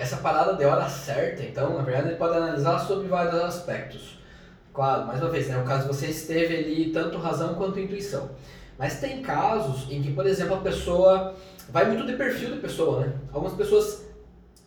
essa parada de hora certa, então, na verdade, ele pode analisar sobre vários aspectos. Claro, mais uma vez, né, o caso você esteve ali tanto razão quanto intuição. Mas tem casos em que, por exemplo, a pessoa vai muito de perfil da pessoa, né? Algumas pessoas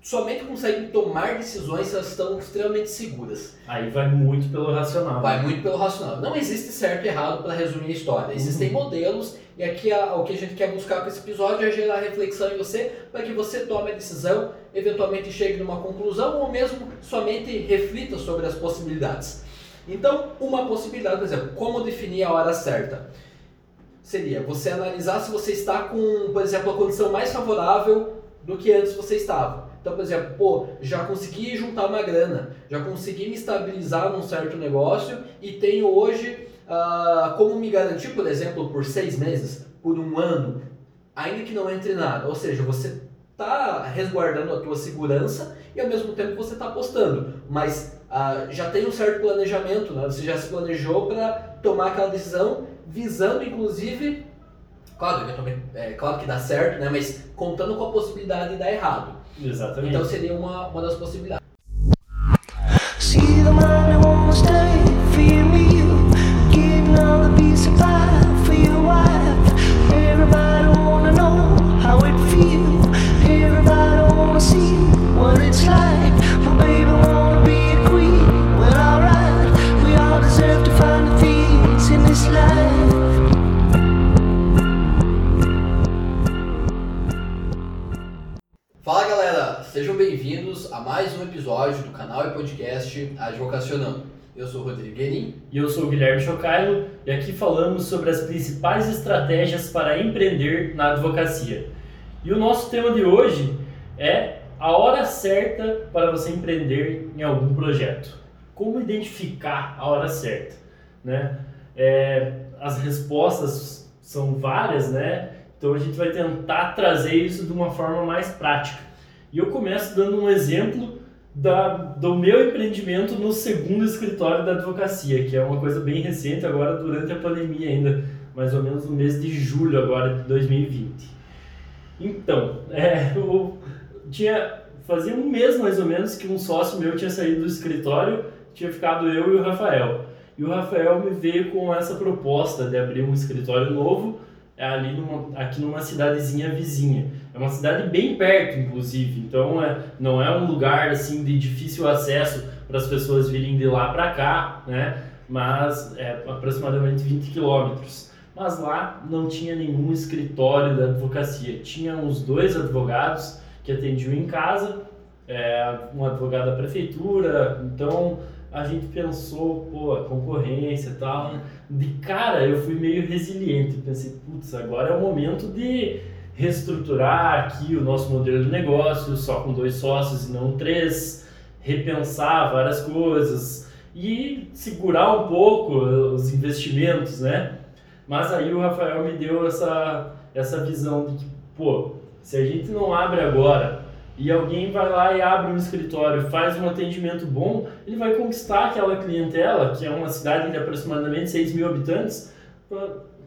somente conseguem tomar decisões se elas estão extremamente seguras. Aí vai muito pelo racional. Vai muito pelo racional. Não existe certo e errado para resumir a história. Existem uhum. modelos e aqui a, o que a gente quer buscar com esse episódio é gerar reflexão em você para que você tome a decisão, eventualmente chegue numa conclusão ou mesmo somente reflita sobre as possibilidades. Então, uma possibilidade, por exemplo, como definir a hora certa? Seria você analisar se você está com, por exemplo, a condição mais favorável do que antes você estava. Então, por exemplo, pô, já consegui juntar uma grana, já consegui me estabilizar num certo negócio e tenho hoje uh, como me garantir, por exemplo, por seis meses, por um ano, ainda que não entre nada. Ou seja, você está resguardando a tua segurança e ao mesmo tempo você está apostando. Mas uh, já tem um certo planejamento, né? você já se planejou para tomar aquela decisão, visando inclusive, claro, é, claro que dá certo, né? mas contando com a possibilidade de dar errado. Exatamente. Então seria uma, uma das possibilidades. Episódio do canal e podcast Advocacionando. Eu sou o Rodrigo Guerin. E eu sou o Guilherme Chocailo e aqui falamos sobre as principais estratégias para empreender na advocacia. E o nosso tema de hoje é a hora certa para você empreender em algum projeto. Como identificar a hora certa? Né? É, as respostas são várias, né? Então a gente vai tentar trazer isso de uma forma mais prática. E eu começo dando um exemplo da, do meu empreendimento no segundo escritório da advocacia, que é uma coisa bem recente agora durante a pandemia ainda, mais ou menos no mês de julho agora de 2020. Então, é, eu tinha fazia um mês mais ou menos que um sócio meu tinha saído do escritório, tinha ficado eu e o Rafael. E o Rafael me veio com essa proposta de abrir um escritório novo é ali numa, aqui numa cidadezinha vizinha. É uma cidade bem perto, inclusive, então é, não é um lugar assim de difícil acesso para as pessoas virem de lá para cá, né? Mas é aproximadamente 20 quilômetros. Mas lá não tinha nenhum escritório da advocacia. Tinha uns dois advogados que atendiam em casa, é, um advogado da prefeitura, então a gente pensou, pô, a concorrência e tal. Né? De cara eu fui meio resiliente, pensei, putz, agora é o momento de reestruturar aqui o nosso modelo de negócio, só com dois sócios e não três, repensar várias coisas e segurar um pouco os investimentos, né? Mas aí o Rafael me deu essa, essa visão de que, pô, se a gente não abre agora e alguém vai lá e abre um escritório, faz um atendimento bom, ele vai conquistar aquela clientela, que é uma cidade de aproximadamente 6 mil habitantes,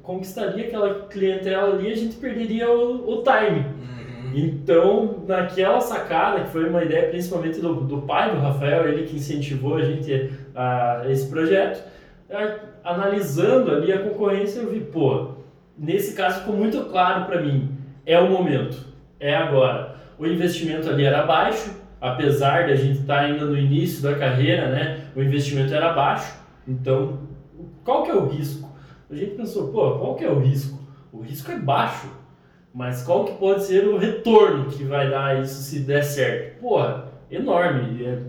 conquistaria aquela clientela ali, a gente perderia o, o time. Uhum. Então, naquela sacada, que foi uma ideia principalmente do, do pai do Rafael, ele que incentivou a gente a, a esse projeto, a, analisando ali a concorrência, eu vi, pô, nesse caso ficou muito claro para mim, é o momento, é agora o investimento ali era baixo, apesar de a gente estar tá ainda no início da carreira, né? O investimento era baixo. Então, qual que é o risco? A gente pensou, pô, qual que é o risco? O risco é baixo, mas qual que pode ser o retorno que vai dar isso se der certo? Porra, enorme. É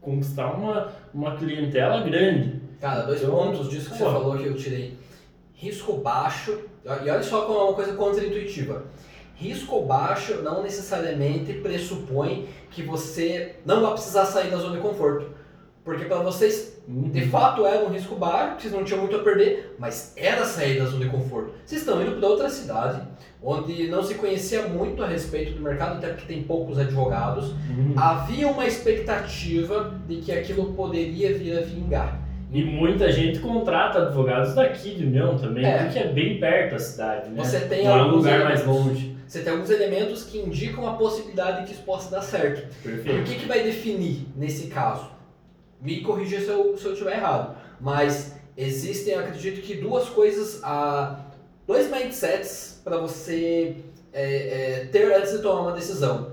conquistar uma, uma clientela grande. Cara, dois então, pontos disso que você falou que eu tirei. Risco baixo, e olha só como é uma coisa contra-intuitiva Risco baixo não necessariamente pressupõe que você não vai precisar sair da zona de conforto. Porque para vocês, uhum. de fato, era um risco baixo, vocês não tinham muito a perder, mas era sair da zona de conforto. Vocês estão indo para outra cidade, onde não se conhecia muito a respeito do mercado, até porque tem poucos advogados. Uhum. Havia uma expectativa de que aquilo poderia vir a vingar. E muita gente contrata advogados daqui de União também, É. porque é bem perto da cidade, né? Você tem Não é um alguns lugar mais elementos. longe. Você tem alguns elementos que indicam a possibilidade de que isso possa dar certo. E o Perfeito. que, que vai definir nesse caso? Me corrija se eu, se eu estiver errado. Mas existem, acredito que duas coisas, ah, dois mindsets para você é, é, ter antes de tomar uma decisão.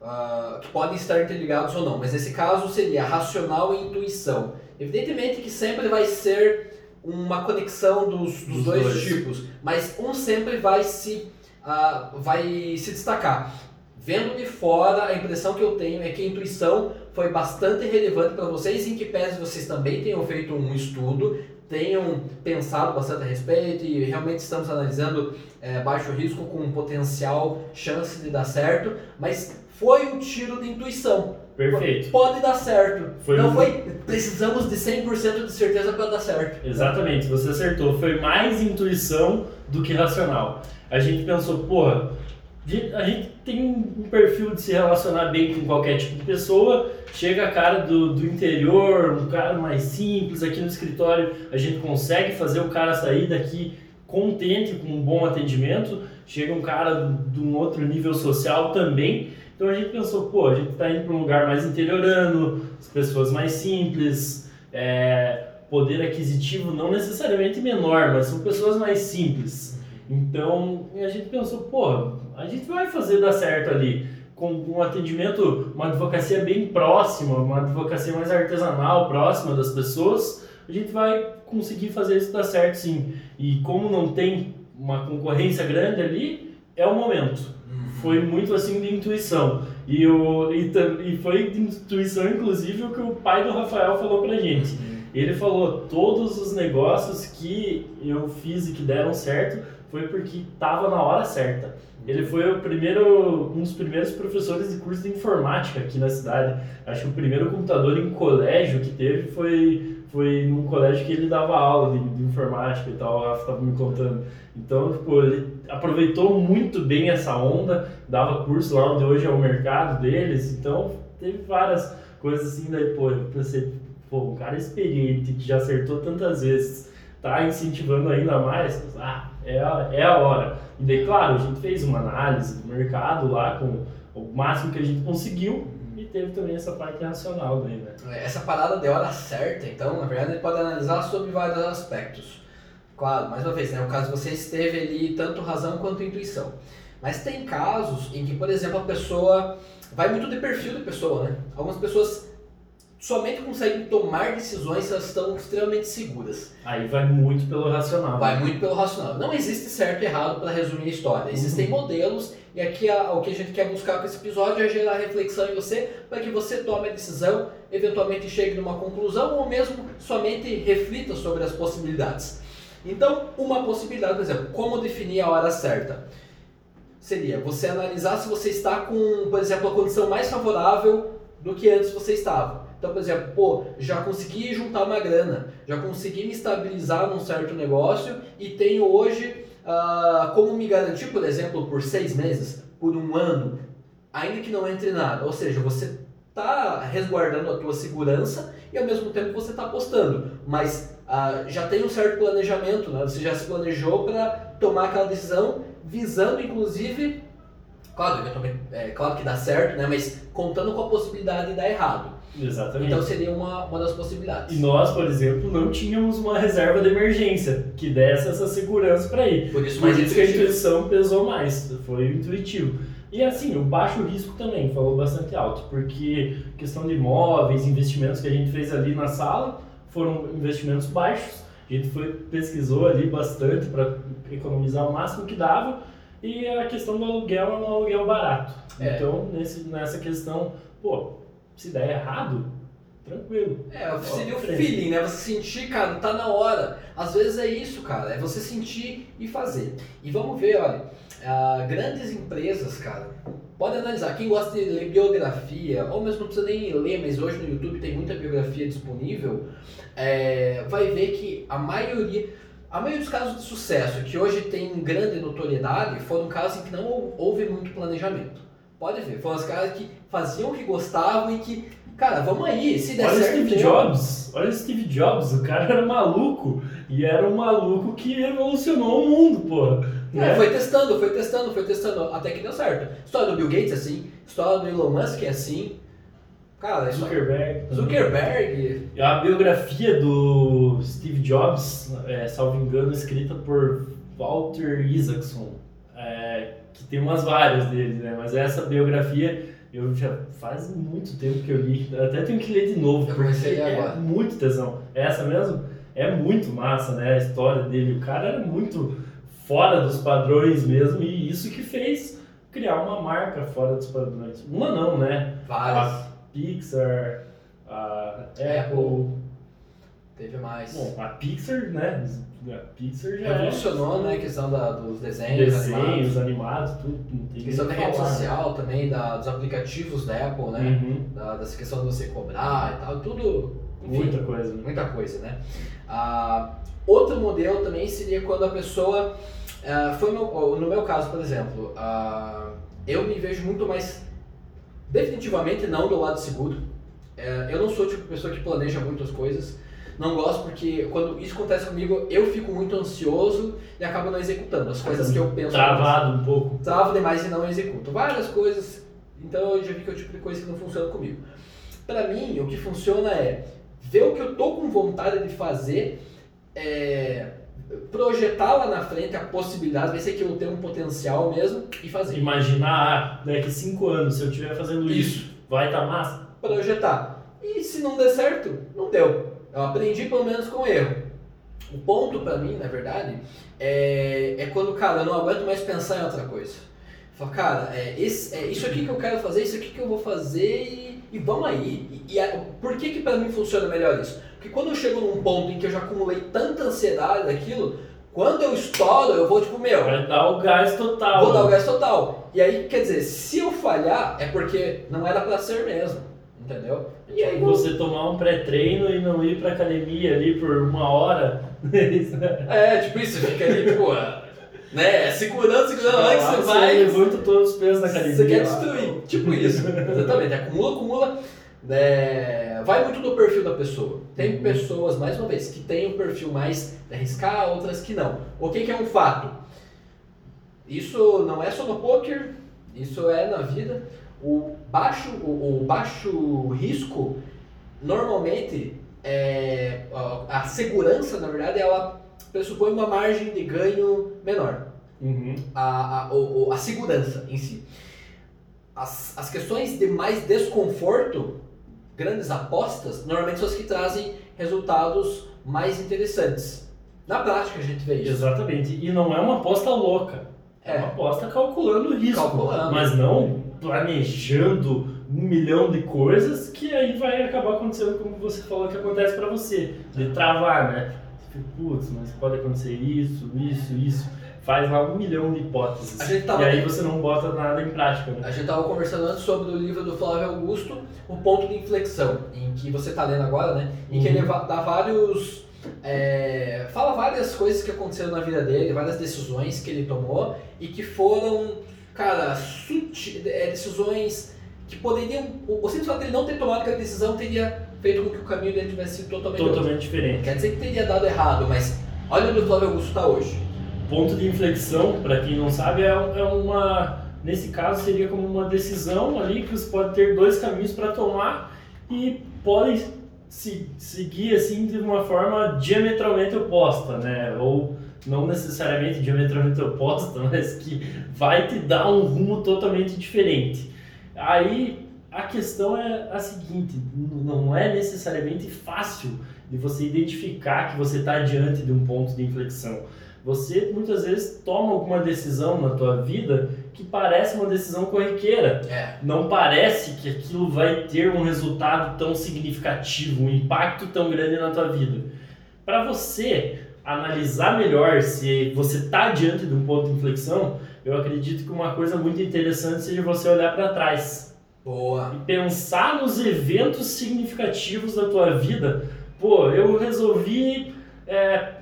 Ah, que podem estar interligados ou não, mas nesse caso seria racional e intuição. Evidentemente que sempre vai ser uma conexão dos, dos Dos dois, dois. tipos, mas um sempre vai se, ah, vai se destacar. Vendo de fora, a impressão que eu tenho é que a intuição foi bastante relevante para vocês, em que pese vocês também tenham feito um estudo, tenham pensado bastante a respeito e realmente estamos analisando é, baixo risco com potencial chance de dar certo, mas foi um tiro de intuição. Perfeito. Pode dar certo. Foi Não um- foi, precisamos de 100% de certeza para dar certo. Exatamente, você acertou. Foi mais intuição do que racional. A gente pensou, porra, a gente tem um perfil de se relacionar bem com qualquer tipo de pessoa. Chega a cara do, do interior, um cara mais simples aqui no escritório, a gente consegue fazer o cara sair daqui contente com um bom atendimento. Chega um cara de um outro nível social também. Então a gente pensou, pô, a gente está indo para um lugar mais interiorano, as pessoas mais simples, é, poder aquisitivo não necessariamente menor, mas são pessoas mais simples. Então a gente pensou, pô, a gente vai fazer dar certo ali com um atendimento, uma advocacia bem próxima, uma advocacia mais artesanal, próxima das pessoas, a gente vai conseguir fazer isso dar certo sim. E como não tem uma concorrência grande ali, é o momento foi muito assim de intuição. E, o, e, e foi de intuição, inclusive, o que o pai do Rafael falou pra gente. Ele falou: todos os negócios que eu fiz e que deram certo foi porque estava na hora certa. Ele foi o primeiro, um dos primeiros professores de curso de informática aqui na cidade. Acho que o primeiro computador em colégio que teve foi, foi num colégio que ele dava aula de, de informática e tal, estava me contando. Então, tipo, ele aproveitou muito bem essa onda, dava curso lá onde hoje é o mercado deles, então teve várias coisas assim, daí, pô, eu pensei, pô, um cara experiente que já acertou tantas vezes, tá incentivando ainda mais, ah, é a, é a hora. E daí, claro, a gente fez uma análise do mercado lá com o máximo que a gente conseguiu e teve também essa parte racional daí, né? Essa parada de hora certa, então, na verdade, ele pode analisar sobre vários aspectos. Claro, mais uma vez, né, o caso você esteve ali tanto razão quanto intuição. Mas tem casos em que, por exemplo, a pessoa vai muito de perfil da pessoa, né? Algumas pessoas somente conseguem tomar decisões se elas estão extremamente seguras. Aí vai muito pelo racional. Vai muito pelo racional. Não existe certo e errado para resumir a história. Existem modelos e aqui a- o que a gente quer buscar com esse episódio é gerar reflexão em você para que você tome a decisão, eventualmente chegue numa conclusão ou mesmo somente reflita sobre as possibilidades. Então, uma possibilidade, por exemplo, como definir a hora certa? Seria você analisar se você está com, por exemplo, a condição mais favorável do que antes você estava. Então, por exemplo, pô, já consegui juntar uma grana, já consegui me estabilizar num certo negócio e tenho hoje ah, como me garantir, por exemplo, por seis meses, por um ano, ainda que não entre nada. Ou seja, você está resguardando a tua segurança e ao mesmo tempo você está apostando. Mas ah, já tem um certo planejamento, né? você já se planejou para tomar aquela decisão, visando inclusive, claro, eventualmente, é, claro que dá certo, né? mas contando com a possibilidade de dar errado. Exatamente. Então seria uma, uma das possibilidades. E nós, por exemplo, não tínhamos uma reserva de emergência que desse essa segurança para ir. Por isso Por mais isso que a intuição pesou mais, foi intuitivo. E assim, o baixo risco também falou bastante alto, porque questão de imóveis, investimentos que a gente fez ali na sala foram investimentos baixos. A gente foi pesquisou ali bastante para economizar o máximo que dava. E a questão do aluguel é um aluguel barato. É. Então, nesse, nessa questão, pô, se der errado, tranquilo. É, seria o feeling, né? Você sentir, cara, tá na hora. Às vezes é isso, cara, é você sentir e fazer. E vamos ver, olha, ah, grandes empresas, cara, pode analisar. Quem gosta de ler biografia, ou mesmo não precisa nem ler, mas hoje no YouTube tem muita biografia disponível, é, vai ver que a maioria, a maioria dos casos de sucesso que hoje tem grande notoriedade foram casos em que não hou- houve muito planejamento. Pode ver. Foram os caras que faziam o que gostavam e que, cara, vamos aí, se der Olha o certo. Steve deu. Jobs, olha o Steve Jobs, o cara era maluco e era um maluco que revolucionou o mundo, pô. É, Né? foi testando, foi testando, foi testando, até que deu certo. História do Bill Gates é assim, história do Elon Musk é assim. Cara, Zuckerberg. também. Zuckerberg. A biografia do Steve Jobs, é, salvo engano, escrita por Walter Isaacson, é, que tem umas várias deles, né? Mas essa biografia eu já faz muito tempo que eu li, até tenho que ler de novo, Eu porque é agora. muito tesão. É essa mesmo? É muito massa, né? A história dele. O cara era muito fora dos padrões mesmo, e isso que fez criar uma marca fora dos padrões. Uma não, né? Várias. A Pixar, a Apple. Teve mais. Bom, a Pixar, né? A Pixar já Revolucionou, né, a questão da, dos é desenhos, animados. desenhos, animados, tudo. Não tem Questão da rede falar. social também, da, dos aplicativos da Apple, né? Uhum. Da, dessa questão de você cobrar e tal, tudo. Enfim, Muita coisa. né? muita coisa, né? Ah, outro modelo também seria quando a pessoa. ah, foi no, no meu caso, por exemplo, ah, eu me vejo muito mais. Definitivamente não do lado seguro. Eh, eu não sou o tipo de pessoa que planeja muitas coisas. Não gosto porque quando isso acontece comigo, eu fico muito ansioso e acabo não executando as coisas que eu penso. Travado um pouco. Travo demais e não executo. Várias coisas. Então eu já vi que é o tipo de coisa que não funciona comigo. Pra mim, o que funciona é ver o que eu tô com vontade de fazer, é, projetar lá na frente a possibilidade, ver se aquilo tem um potencial mesmo e fazer. Imaginar, ah, daqui cinco anos, se eu estiver fazendo isso, Isso. vai estar massa? Projetar. E se não der certo, não deu. Eu aprendi pelo menos com o erro. O ponto pra mim, na verdade, é, é quando, cara, eu não aguento mais pensar em outra coisa. Fala, cara, é, esse, é isso aqui que eu quero fazer, isso aqui que eu vou fazer e, e vamos aí. E, e a- por que que pra mim funciona melhor isso? Porque quando eu chego num ponto em que eu já acumulei tanta ansiedade daquilo, quando eu estouro, eu vou tipo, meu, Vai dar o gás total. vou dar o né? gás total. E aí, quer dizer, se eu falhar, é porque não era pra ser mesmo. Entendeu? E aí, Você tomar um pré-treino e não ir pra academia ali por uma hora. É, tipo isso, fica ali, tipo, né, segurando, segurando, lá que você vai. levanta todos os pesos na academia. Você quer lá. destruir. Tipo isso. Exatamente. Acumula, acumula. né, vai muito do perfil da pessoa. Tem Uhum. pessoas, mais uma vez, que têm um perfil mais de arriscar, outras que não. O que, que é um fato? Isso não é só no poker, isso é na vida. O baixo, o, o baixo risco, normalmente, é, a, a segurança, na verdade, ela pressupõe uma margem de ganho menor Uhum. a, a, o- a segurança em si. As, as questões de mais desconforto, grandes apostas, normalmente são as que trazem resultados mais interessantes. Na prática a gente vê isso. Exatamente. E não é uma aposta louca. É, É. uma aposta calculando o risco. Calculando. Mas não planejando um milhão de coisas que aí vai acabar acontecendo como você falou que acontece pra você. De travar, né? Putz, mas pode acontecer isso, isso, isso. Faz lá um milhão de hipóteses. E aí você não bota nada em prática, né? A gente estava conversando antes sobre o livro do Flávio Augusto, O Ponto de Inflexão, em que você está lendo agora, né? Em que Uhum. ele va- dá vários. é, fala várias coisas que aconteceram na vida dele, várias decisões que ele tomou e que foram, cara, suti- é, decisões que poderiam. O o simples fato dele não ter tomado aquela decisão teria feito com que o caminho dele tivesse sido totalmente. Totalmente diferente. Quer dizer que teria dado errado, mas olha onde o Flávio Augusto está hoje. Ponto de inflexão, para quem não sabe, é, é uma. Nesse caso, seria como uma decisão ali que você pode ter dois caminhos para tomar e podem se, seguir assim de uma forma diametralmente oposta, né? Ou não necessariamente diametralmente oposta, mas que vai te dar um rumo totalmente diferente. Aí a questão é a seguinte: não é necessariamente fácil de você identificar que você está diante de um ponto de inflexão você muitas vezes toma alguma decisão na tua vida que parece uma decisão corriqueira. É. Não parece que aquilo vai ter um resultado tão significativo, um impacto tão grande na tua vida. Para você analisar melhor se você está diante de um ponto de inflexão, eu acredito que uma coisa muito interessante seja você olhar para trás Boa. e pensar nos eventos significativos da tua vida. Pô, eu resolvi é,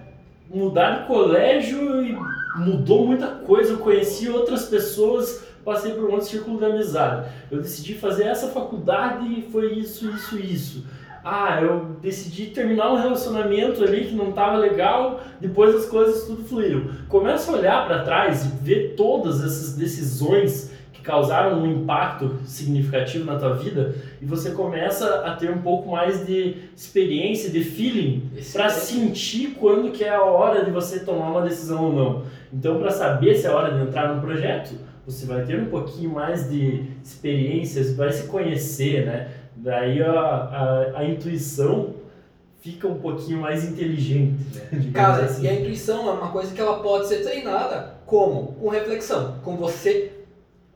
mudar de colégio e mudou muita coisa. Eu conheci outras pessoas passei por um outro círculo de amizade. Eu decidi fazer essa faculdade e foi isso, isso, isso. Ah, eu decidi terminar um relacionamento ali que não estava legal, depois as coisas tudo fluíram. Começa a olhar para trás e ver todas essas decisões que causaram um impacto significativo na tua vida e você começa a ter um pouco mais de experiência, de feeling para sentir quando que é a hora de você tomar uma decisão ou não. Então, para saber se é hora de entrar no projeto, você vai ter um pouquinho mais de experiências, vai se conhecer, né? Daí a, a, a intuição fica um pouquinho mais inteligente. Né? Cara, assim. e a intuição é uma coisa que ela pode ser treinada como? Com reflexão, com você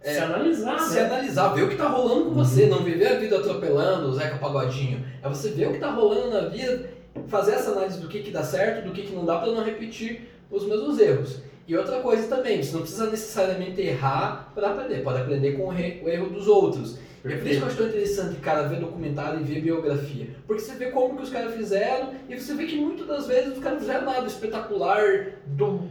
é, se analisar, se né? analisar, ver o que tá rolando com uhum. você, não viver a vida atropelando o Zeca Pagodinho. É você ver o que tá rolando na vida, fazer essa análise do que que dá certo, do que que não dá para não repetir os mesmos erros. E outra coisa também, você não precisa necessariamente errar para aprender, pode aprender com o erro dos outros. Perfeito. É por isso que eu acho tão interessante, cara, ver documentário e ver biografia. Porque você vê como que os caras fizeram e você vê que muitas das vezes os caras fizeram nada espetacular do,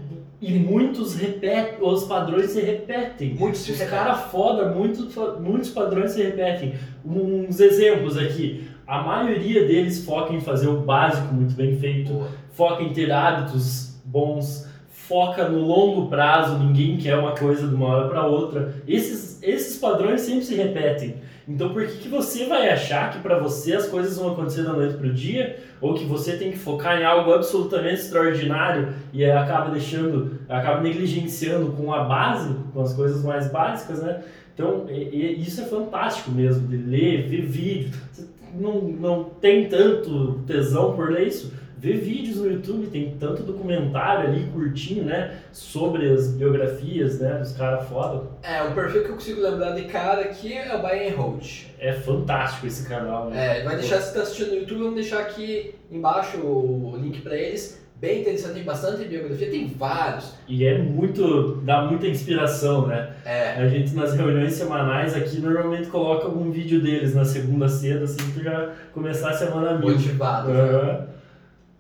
e muitos repetem, os padrões se repetem. Muitos os caras foda, muitos, muitos padrões se repetem. Uns exemplos aqui. A maioria deles foca em fazer o básico muito bem feito, Boa. foca em ter hábitos bons, foca no longo prazo, ninguém quer uma coisa de uma hora para outra. Esses, esses padrões sempre se repetem. Então por que, que você vai achar que para você as coisas vão acontecer da noite pro dia ou que você tem que focar em algo absolutamente extraordinário e acaba deixando, acaba negligenciando com a base, com as coisas mais básicas, né? Então, e, e isso é fantástico mesmo, de ler, ver vídeo. Você não, não tem tanto tesão por ler isso, ver vídeos no YouTube, tem tanto documentário ali curtinho, né? Sobre as biografias, né? Dos caras foda. É, o perfil que eu consigo lembrar de cara aqui é o Bayern Holt. É fantástico esse canal, né? É, vai deixar, se tá assistindo no YouTube, vamos deixar aqui embaixo o link para eles. Bem interessante, tem bastante biografia, tem vários. E é muito, dá muita inspiração, né? É. A gente nas reuniões semanais aqui normalmente coloca algum vídeo deles na segunda cedo, assim, pra já começar a semana mil. Motivado. Uhum. É,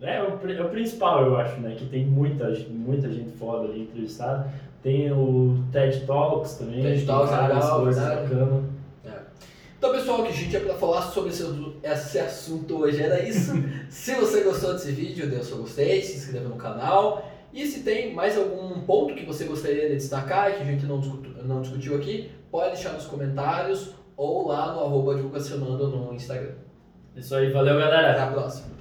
é o, é o principal, eu acho, né? Que tem muita, muita gente foda ali entrevistada. Tem o TED Talks também. TED Talks é legal, coisas bacanas. É. Então, pessoal, o que a gente para falar sobre esse, esse assunto hoje era isso. se você gostou desse vídeo, dê o seu gostei, se inscreva no canal. E se tem mais algum ponto que você gostaria de destacar e que a gente não discutiu, não discutiu aqui, pode deixar nos comentários ou lá no arroba divulgacionando no Instagram. Isso aí, valeu galera. Até a próxima.